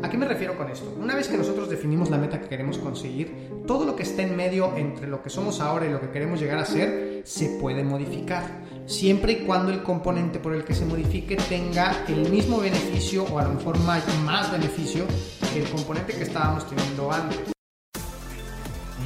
¿A qué me refiero con esto? Una vez que nosotros definimos la meta que queremos conseguir, todo lo que está en medio entre lo que somos ahora y lo que queremos llegar a ser se puede modificar, siempre y cuando el componente por el que se modifique tenga el mismo beneficio o a lo mejor más, más beneficio que el componente que estábamos teniendo antes.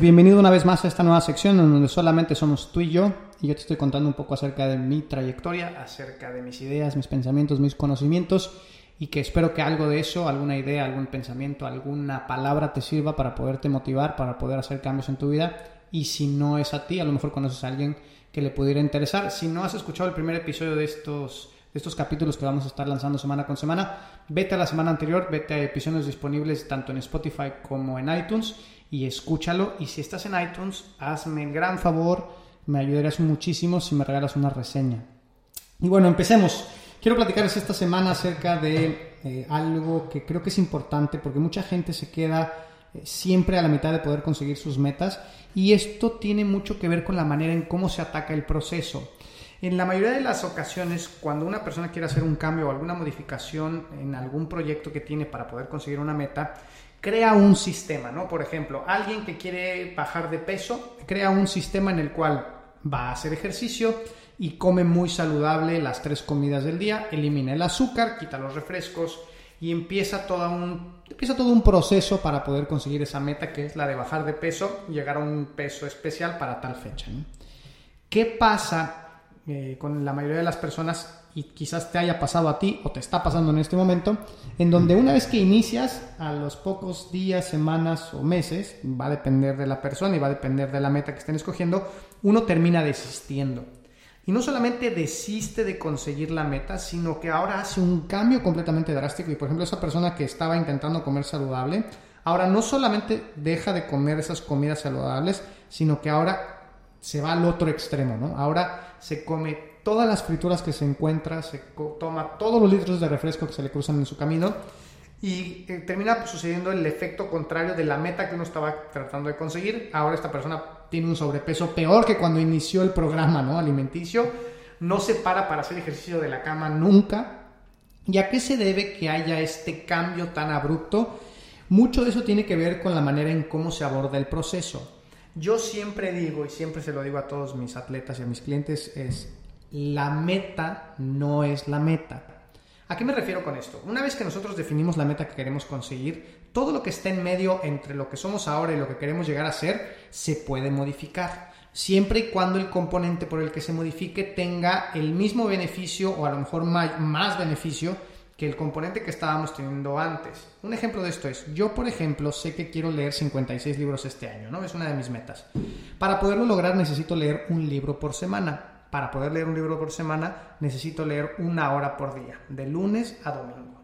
Bienvenido una vez más a esta nueva sección en donde solamente somos tú y yo y yo te estoy contando un poco acerca de mi trayectoria, acerca de mis ideas, mis pensamientos, mis conocimientos y que espero que algo de eso, alguna idea, algún pensamiento, alguna palabra te sirva para poderte motivar, para poder hacer cambios en tu vida y si no es a ti, a lo mejor conoces a alguien que le pudiera interesar. Si no has escuchado el primer episodio de estos estos capítulos que vamos a estar lanzando semana con semana, vete a la semana anterior, vete a episodios disponibles tanto en Spotify como en iTunes y escúchalo. Y si estás en iTunes, hazme el gran favor, me ayudarías muchísimo si me regalas una reseña. Y bueno, empecemos. Quiero platicarles esta semana acerca de eh, algo que creo que es importante porque mucha gente se queda eh, siempre a la mitad de poder conseguir sus metas y esto tiene mucho que ver con la manera en cómo se ataca el proceso. En la mayoría de las ocasiones, cuando una persona quiere hacer un cambio o alguna modificación en algún proyecto que tiene para poder conseguir una meta, crea un sistema, ¿no? Por ejemplo, alguien que quiere bajar de peso, crea un sistema en el cual va a hacer ejercicio y come muy saludable las tres comidas del día, elimina el azúcar, quita los refrescos y empieza todo un, empieza todo un proceso para poder conseguir esa meta que es la de bajar de peso llegar a un peso especial para tal fecha. ¿Qué pasa eh, con la mayoría de las personas y quizás te haya pasado a ti o te está pasando en este momento, en donde una vez que inicias, a los pocos días, semanas o meses, va a depender de la persona y va a depender de la meta que estén escogiendo, uno termina desistiendo. Y no solamente desiste de conseguir la meta, sino que ahora hace un cambio completamente drástico. Y por ejemplo, esa persona que estaba intentando comer saludable, ahora no solamente deja de comer esas comidas saludables, sino que ahora se va al otro extremo, ¿no? Ahora se come todas las frituras que se encuentra, se toma todos los litros de refresco que se le cruzan en su camino y eh, termina sucediendo el efecto contrario de la meta que uno estaba tratando de conseguir. Ahora esta persona tiene un sobrepeso peor que cuando inició el programa ¿no? alimenticio, no se para para hacer ejercicio de la cama nunca. ¿Y a qué se debe que haya este cambio tan abrupto? Mucho de eso tiene que ver con la manera en cómo se aborda el proceso. Yo siempre digo, y siempre se lo digo a todos mis atletas y a mis clientes, es la meta no es la meta. ¿A qué me refiero con esto? Una vez que nosotros definimos la meta que queremos conseguir, todo lo que está en medio entre lo que somos ahora y lo que queremos llegar a ser se puede modificar, siempre y cuando el componente por el que se modifique tenga el mismo beneficio o a lo mejor más beneficio que el componente que estábamos teniendo antes. Un ejemplo de esto es, yo por ejemplo sé que quiero leer 56 libros este año, ¿no? Es una de mis metas. Para poderlo lograr necesito leer un libro por semana para poder leer un libro por semana necesito leer una hora por día, de lunes a domingo.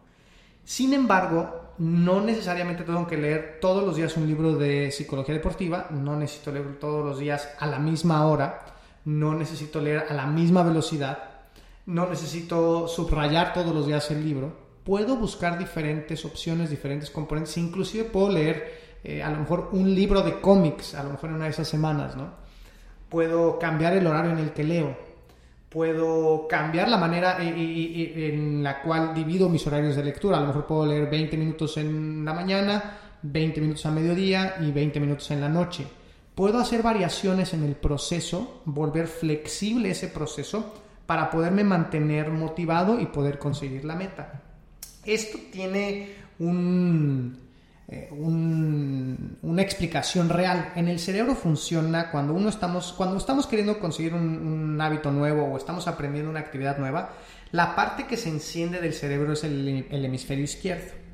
Sin embargo, no necesariamente tengo que leer todos los días un libro de psicología deportiva, no necesito leer todos los días a la misma hora, no necesito leer a la misma velocidad, no necesito subrayar todos los días el libro. Puedo buscar diferentes opciones, diferentes componentes, inclusive puedo leer eh, a lo mejor un libro de cómics, a lo mejor en una de esas semanas, ¿no? puedo cambiar el horario en el que leo, puedo cambiar la manera en la cual divido mis horarios de lectura. A lo mejor puedo leer 20 minutos en la mañana, 20 minutos a mediodía y 20 minutos en la noche. Puedo hacer variaciones en el proceso, volver flexible ese proceso para poderme mantener motivado y poder conseguir la meta. Esto tiene eh, una explicación real. En el cerebro funciona cuando uno estamos, cuando estamos queriendo conseguir un, hábito nuevo o estamos aprendiendo una actividad nueva, la parte que se enciende del cerebro es el, hemisferio izquierdo.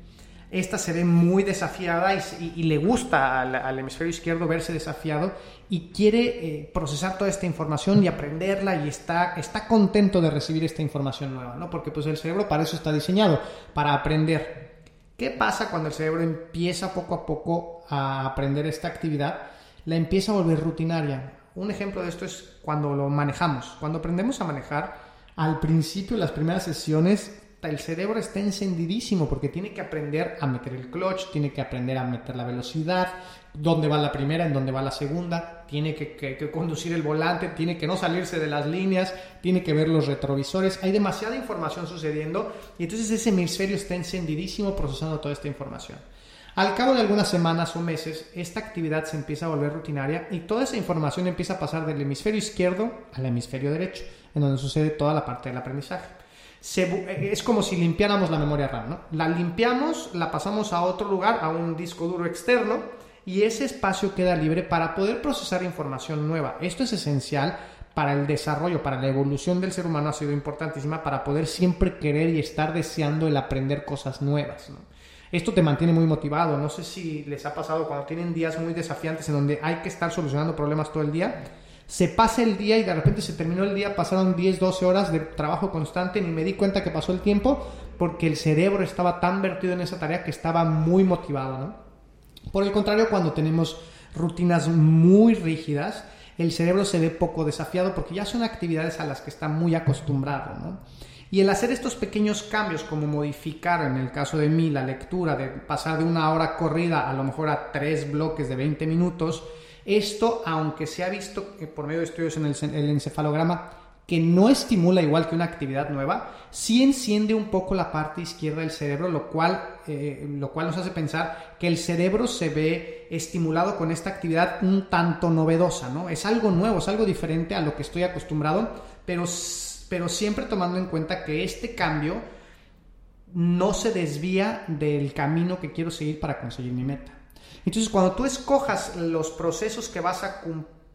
Esta se ve muy desafiada y, le gusta al, hemisferio izquierdo verse desafiado y quiere eh, procesar toda esta información y aprenderla y está, está contento de recibir esta información nueva, ¿no? Porque pues el cerebro para eso está diseñado, para aprender. ¿Qué pasa cuando el cerebro empieza poco a poco a aprender esta actividad? La empieza a volver rutinaria. Un ejemplo de esto es cuando lo manejamos. Cuando aprendemos a manejar, al principio, las primeras sesiones, el cerebro está encendidísimo porque tiene que aprender a meter el clutch, tiene que aprender a meter la velocidad, dónde va la primera, en dónde va la segunda, tiene que, conducir el volante, tiene que no salirse de las líneas, tiene que ver los retrovisores. Hay demasiada información sucediendo y entonces ese hemisferio está encendidísimo procesando toda esta información. Al cabo de algunas semanas o meses, esta actividad se empieza a volver rutinaria y toda esa información empieza a pasar del hemisferio izquierdo al hemisferio derecho, en donde sucede toda la parte del aprendizaje. Es como si limpiáramos la memoria RAM, ¿no? La limpiamos, la pasamos a otro lugar, a un disco duro externo, y ese espacio queda libre para poder procesar información nueva. Esto es esencial para el desarrollo, para la evolución del ser humano ha sido importantísima para poder siempre querer y estar deseando el aprender cosas nuevas. Esto te mantiene muy motivado. No sé si les ha pasado cuando tienen días muy desafiantes en donde hay que estar solucionando problemas todo el día. Se pasa el día y de repente se terminó el día, pasaron 10, 12 horas de trabajo constante, ni me di cuenta que pasó el tiempo porque el cerebro estaba tan vertido en esa tarea que estaba muy motivado, ¿no? Por el contrario, cuando tenemos rutinas muy rígidas, el cerebro se ve poco desafiado porque ya son actividades a las que está muy acostumbrado, ¿no? Y el hacer estos pequeños cambios, como modificar en el caso de mí la lectura, de pasar de una hora corrida a lo mejor a tres bloques de 20 minutos, esto, aunque se ha visto por medio de estudios en el, encefalograma, que no estimula igual que una actividad nueva, sí enciende un poco la parte izquierda del cerebro, lo cual, eh, lo cual nos hace pensar que el cerebro se ve estimulado con esta actividad un tanto novedosa, ¿no? Es algo nuevo, es algo diferente a lo que estoy acostumbrado, pero pero siempre tomando en cuenta que este cambio no se desvía del camino que quiero seguir para conseguir mi meta. Entonces, cuando tú escojas los procesos que vas a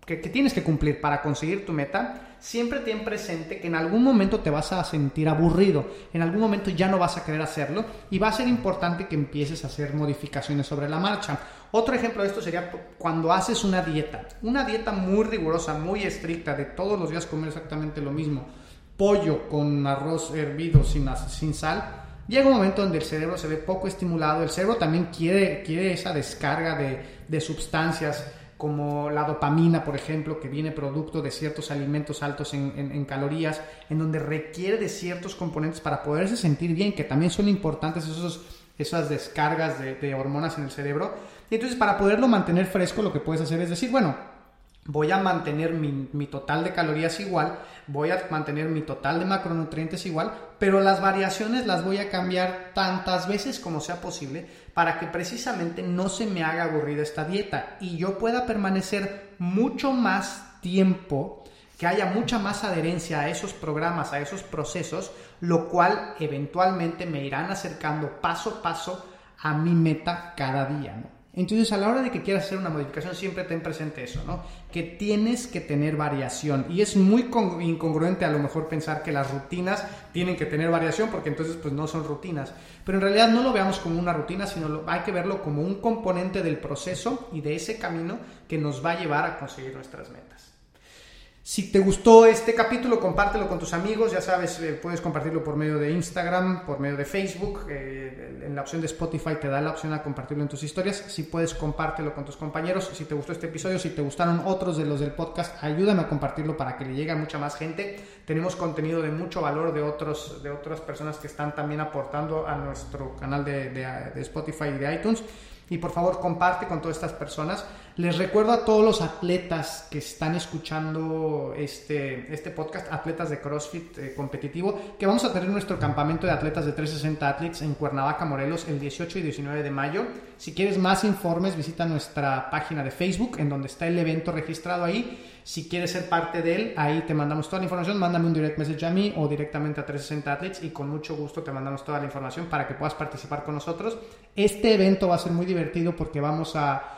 que, tienes que cumplir para conseguir tu meta, siempre ten presente que en algún momento te vas a sentir aburrido, en algún momento ya no vas a querer hacerlo y va a ser importante que empieces a hacer modificaciones sobre la marcha. Otro ejemplo de esto sería cuando haces una dieta, una dieta muy rigurosa, muy estricta, de todos los días comer exactamente lo mismo pollo con arroz hervido sin, sin sal, llega un momento donde el cerebro se ve poco estimulado, el cerebro también quiere, quiere esa descarga de, de sustancias como la dopamina, por ejemplo, que viene producto de ciertos alimentos altos en, en, calorías, en donde requiere de ciertos componentes para poderse sentir bien, que también son importantes esos, esas descargas de, de hormonas en el cerebro. Y entonces para poderlo mantener fresco, lo que puedes hacer es decir, bueno, voy a mantener mi, total de calorías igual, voy a mantener mi total de macronutrientes igual, pero las variaciones las voy a cambiar tantas veces como sea posible para que precisamente no se me haga aburrida esta dieta y yo pueda permanecer mucho más tiempo, que haya mucha más adherencia a esos programas, a esos procesos, lo cual eventualmente me irán acercando paso a paso a mi meta cada día. Entonces, a la hora de que quieras hacer una modificación, siempre ten presente eso, ¿no? Que tienes que tener variación. Y es muy incongruente a lo mejor pensar que las rutinas tienen que tener variación, porque entonces pues no son rutinas. Pero en realidad no lo veamos como una rutina, sino hay que verlo como un componente del proceso y de ese camino que nos va a llevar a conseguir nuestras metas. Si te gustó este capítulo, compártelo con tus amigos. Ya sabes, eh, puedes compartirlo por medio de Instagram, por medio de Facebook. Eh, en la opción de Spotify te da la opción a compartirlo en tus historias. Si puedes, compártelo con tus compañeros. Si te gustó este episodio, si te gustaron otros de los del podcast, ayúdame a compartirlo para que le llegue a mucha más gente. Tenemos contenido de mucho valor de, otros, de otras personas que están también aportando a nuestro canal de, de Spotify y de iTunes y por favor comparte con todas estas personas. Les recuerdo a todos los atletas que están escuchando este, este podcast, atletas de CrossFit eh, competitivo, que vamos a tener nuestro campamento de atletas de 360 Athletes en Cuernavaca, Morelos, el 18 y 19 de mayo. Si quieres más informes, visita nuestra página de Facebook, en donde está el evento registrado ahí. Si quieres ser parte de él, ahí te mandamos toda la información. Mándame un direct message a mí o directamente a 360 Athletes y con mucho gusto te mandamos toda la información para que puedas participar con nosotros. Este evento va a ser muy divertido porque vamos a...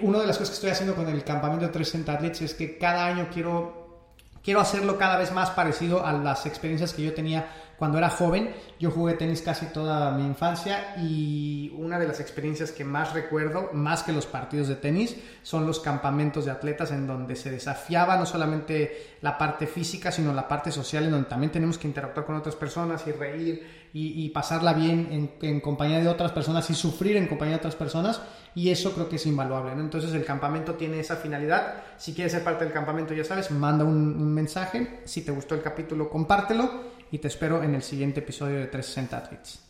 Una de las cosas que estoy haciendo con el campamento de 360 Athletes es que cada año quiero, quiero hacerlo cada vez más parecido a las experiencias que yo tenía cuando era joven, yo jugué tenis casi toda mi infancia y una de las experiencias que más recuerdo, más que los partidos de tenis, son los campamentos de atletas en donde se desafiaba no solamente la parte física, sino la parte social, en donde también tenemos que interactuar con otras personas y reír y, pasarla bien en, compañía de otras personas y sufrir en compañía de otras personas y eso creo que es invaluable. Entonces el campamento tiene esa finalidad. Si quieres ser parte del campamento, ya sabes, manda un, mensaje. Si te gustó el capítulo, compártelo y te espero en el siguiente episodio de 360 Athletes.